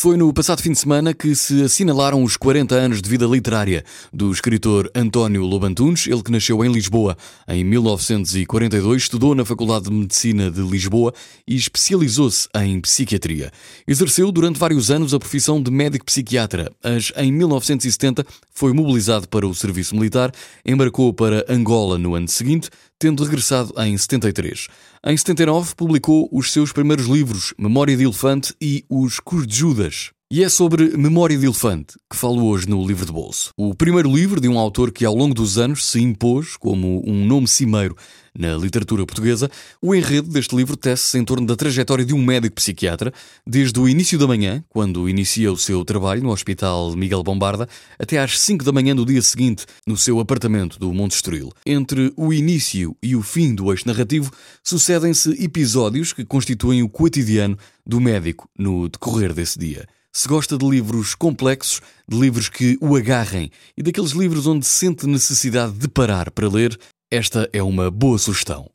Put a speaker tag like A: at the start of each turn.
A: Foi no passado fim de semana que se assinalaram os 40 anos de vida literária do escritor António Lobantunes, ele que nasceu em Lisboa em 1942, estudou na Faculdade de Medicina de Lisboa e especializou-se em psiquiatria. Exerceu durante vários anos a profissão de médico psiquiatra, mas em 1970 foi mobilizado para o serviço militar, embarcou para Angola no ano seguinte, tendo regressado em 73. Em 79 publicou os seus primeiros livros, Memória de Elefante e Os Cus de Judas. Englisch. E é sobre Memória de Elefante que falo hoje no livro de bolso. O primeiro livro de um autor que ao longo dos anos se impôs como um nome cimeiro na literatura portuguesa. O enredo deste livro tece-se em torno da trajetória de um médico psiquiatra, desde o início da manhã, quando inicia o seu trabalho no Hospital Miguel Bombarda, até às 5 da manhã do dia seguinte, no seu apartamento do Monte Estoril. Entre o início e o fim do eixo narrativo, sucedem-se episódios que constituem o cotidiano do médico no decorrer desse dia. Se gosta de livros complexos, de livros que o agarrem e daqueles livros onde sente necessidade de parar para ler, esta é uma boa sugestão.